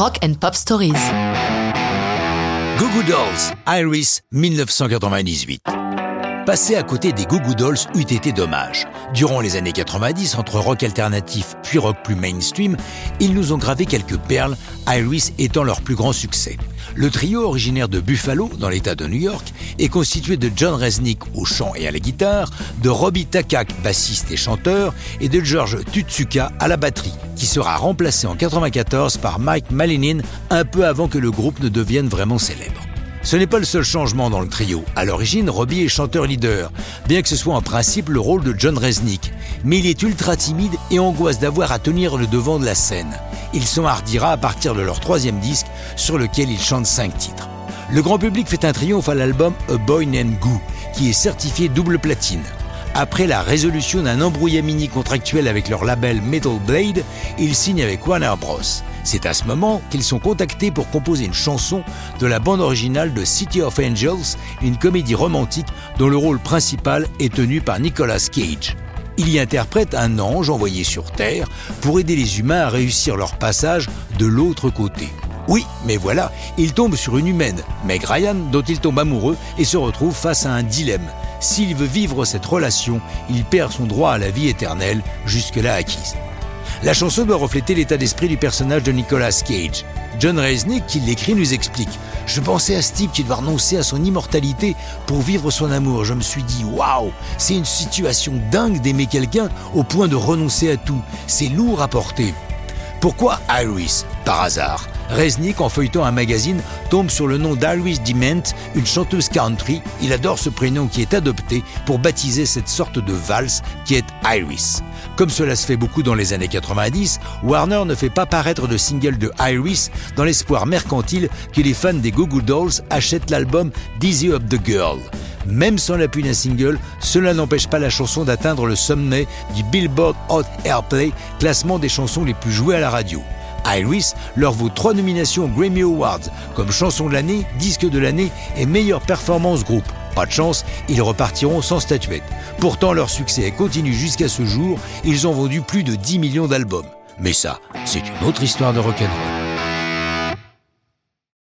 Rock and Pop Stories. Goo Goo Dolls, Iris, 1998. Passer à côté des Goo Goo Dolls eût été dommage. Durant les années 90, entre rock alternatif puis rock plus mainstream, ils nous ont gravé quelques perles, Iris étant leur plus grand succès. Le trio originaire de Buffalo, dans l'État de New York, est constitué de John Resnick au chant et à la guitare, de Robbie Takak, bassiste et chanteur, et de George Tutsuka à la batterie, qui sera remplacé en 1994 par Mike Malinin un peu avant que le groupe ne devienne vraiment célèbre. Ce n'est pas le seul changement dans le trio. À l'origine, Robbie est chanteur-leader, bien que ce soit en principe le rôle de John Resnick. Mais il est ultra timide et angoisse d'avoir à tenir le devant de la scène. Il s'enhardira à partir de leur troisième disque, sur lequel il chante cinq titres. Le grand public fait un triomphe à l'album A Boy Named Goo, qui est certifié double platine. Après la résolution d'un embrouillamini contractuel avec leur label Metal Blade, ils signent avec Warner Bros. C'est à ce moment qu'ils sont contactés pour composer une chanson de la bande originale de City of Angels, une comédie romantique dont le rôle principal est tenu par Nicolas Cage. Il y interprète un ange envoyé sur Terre pour aider les humains à réussir leur passage de l'autre côté. Oui, mais voilà, il tombe sur une humaine, Meg Ryan, dont il tombe amoureux et se retrouve face à un dilemme. S'il veut vivre cette relation, il perd son droit à la vie éternelle, jusque-là acquise. La chanson doit refléter l'état d'esprit du personnage de Nicolas Cage. John Resnick, qui l'écrit, nous explique Je pensais à Steve qui doit renoncer à son immortalité pour vivre son amour. Je me suis dit Waouh, c'est une situation dingue d'aimer quelqu'un au point de renoncer à tout. C'est lourd à porter. Pourquoi Iris Par hasard? Resnick, en feuilletant un magazine, tombe sur le nom d'Iris Dement, une chanteuse country. Il adore ce prénom qui est adopté pour baptiser cette sorte de valse qui est Iris. Comme cela se fait beaucoup dans les années 90, Warner ne fait pas paraître de single de Iris dans l'espoir mercantile que les fans des Goo Goo Dolls achètent l'album Dizzy Up the Girl. Même sans l'appui d'un single, cela n'empêche pas la chanson d'atteindre le sommet du Billboard Hot Airplay, classement des chansons les plus jouées à la radio. Iris leur vaut trois nominations aux Grammy Awards comme chanson de l'année, disque de l'année et meilleure performance groupe. Pas de chance, ils repartiront sans statuette. Pourtant, leur succès continue jusqu'à ce jour. Ils ont vendu plus de 10 millions d'albums. Mais ça, c'est une autre histoire de rock'n'roll.